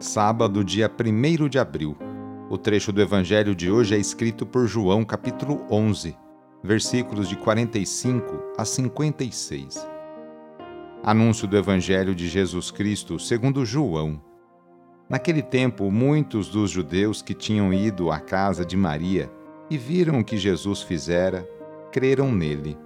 Sábado, dia 1 de abril. O trecho do Evangelho de hoje é escrito por João, capítulo 11, versículos de 45 a 56. Anúncio do Evangelho de Jesus Cristo segundo João. Naquele tempo, muitos dos judeus que tinham ido à casa de Maria e viram o que Jesus fizera, creram nele.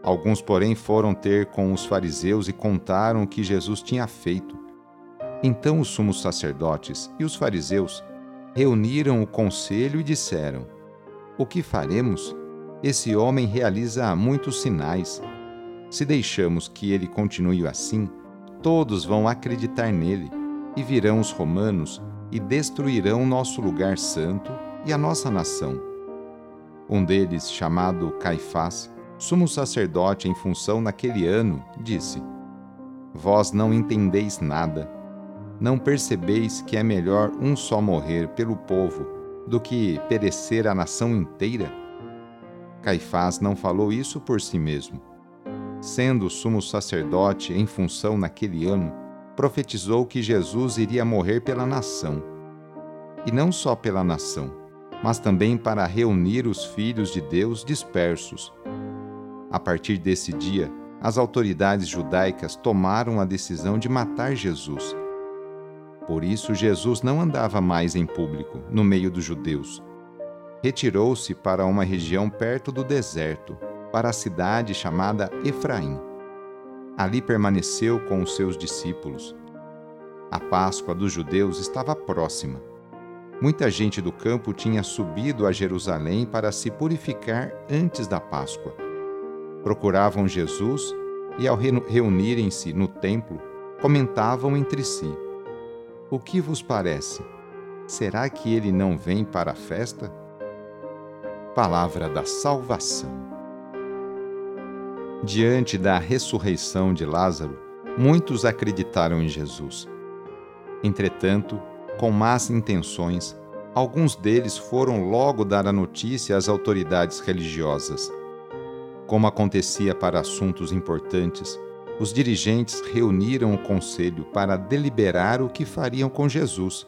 Alguns, porém, foram ter com os fariseus e contaram o que Jesus tinha feito. Então os sumos sacerdotes e os fariseus reuniram o conselho e disseram: O que faremos? Esse homem realiza muitos sinais. Se deixamos que ele continue assim, todos vão acreditar nele, e virão os romanos e destruirão nosso lugar santo e a nossa nação. Um deles, chamado Caifás, sumo sacerdote em função naquele ano, disse: Vós não entendeis nada. Não percebeis que é melhor um só morrer pelo povo do que perecer a nação inteira? Caifás não falou isso por si mesmo. Sendo sumo sacerdote em função naquele ano, profetizou que Jesus iria morrer pela nação. E não só pela nação, mas também para reunir os filhos de Deus dispersos a partir desse dia, as autoridades judaicas tomaram a decisão de matar Jesus. Por isso, Jesus não andava mais em público, no meio dos judeus. Retirou-se para uma região perto do deserto, para a cidade chamada Efraim. Ali permaneceu com os seus discípulos. A Páscoa dos judeus estava próxima. Muita gente do campo tinha subido a Jerusalém para se purificar antes da Páscoa procuravam Jesus e, ao reunirem-se no templo, comentavam entre si: O que vos parece? Será que ele não vem para a festa? Palavra da Salvação. Diante da ressurreição de Lázaro, muitos acreditaram em Jesus. Entretanto, com más intenções, alguns deles foram logo dar a notícia às autoridades religiosas como acontecia para assuntos importantes, os dirigentes reuniram o conselho para deliberar o que fariam com Jesus,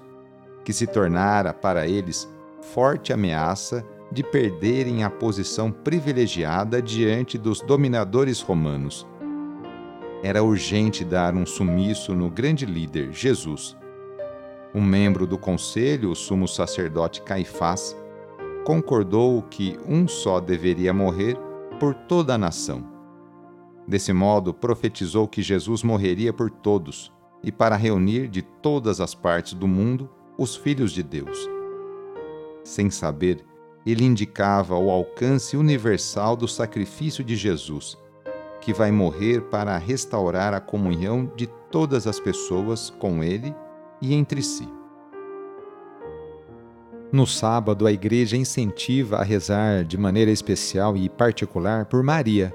que se tornara para eles forte ameaça de perderem a posição privilegiada diante dos dominadores romanos. Era urgente dar um sumiço no grande líder, Jesus. Um membro do conselho, o sumo sacerdote Caifás, concordou que um só deveria morrer por toda a nação. Desse modo, profetizou que Jesus morreria por todos e para reunir de todas as partes do mundo os filhos de Deus. Sem saber, ele indicava o alcance universal do sacrifício de Jesus, que vai morrer para restaurar a comunhão de todas as pessoas com ele e entre si. No sábado, a igreja incentiva a rezar de maneira especial e particular por Maria,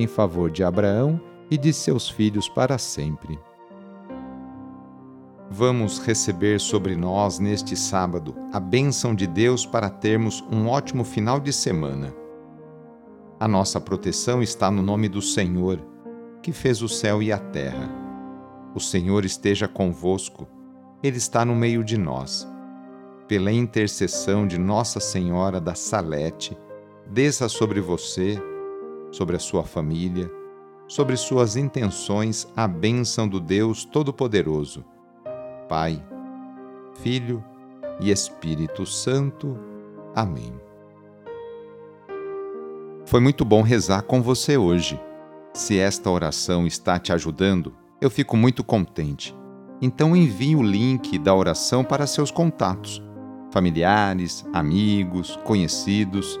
em favor de Abraão e de seus filhos para sempre vamos receber sobre nós neste sábado a bênção de Deus para termos um ótimo final de semana. A nossa proteção está no nome do Senhor, que fez o céu e a terra. O Senhor esteja convosco, Ele está no meio de nós. Pela intercessão de Nossa Senhora da Salete, desça sobre você, sobre a sua família, sobre suas intenções a bênção do Deus Todo-Poderoso Pai, Filho e Espírito Santo. Amém. Foi muito bom rezar com você hoje. Se esta oração está te ajudando, eu fico muito contente. Então envie o link da oração para seus contatos, familiares, amigos, conhecidos.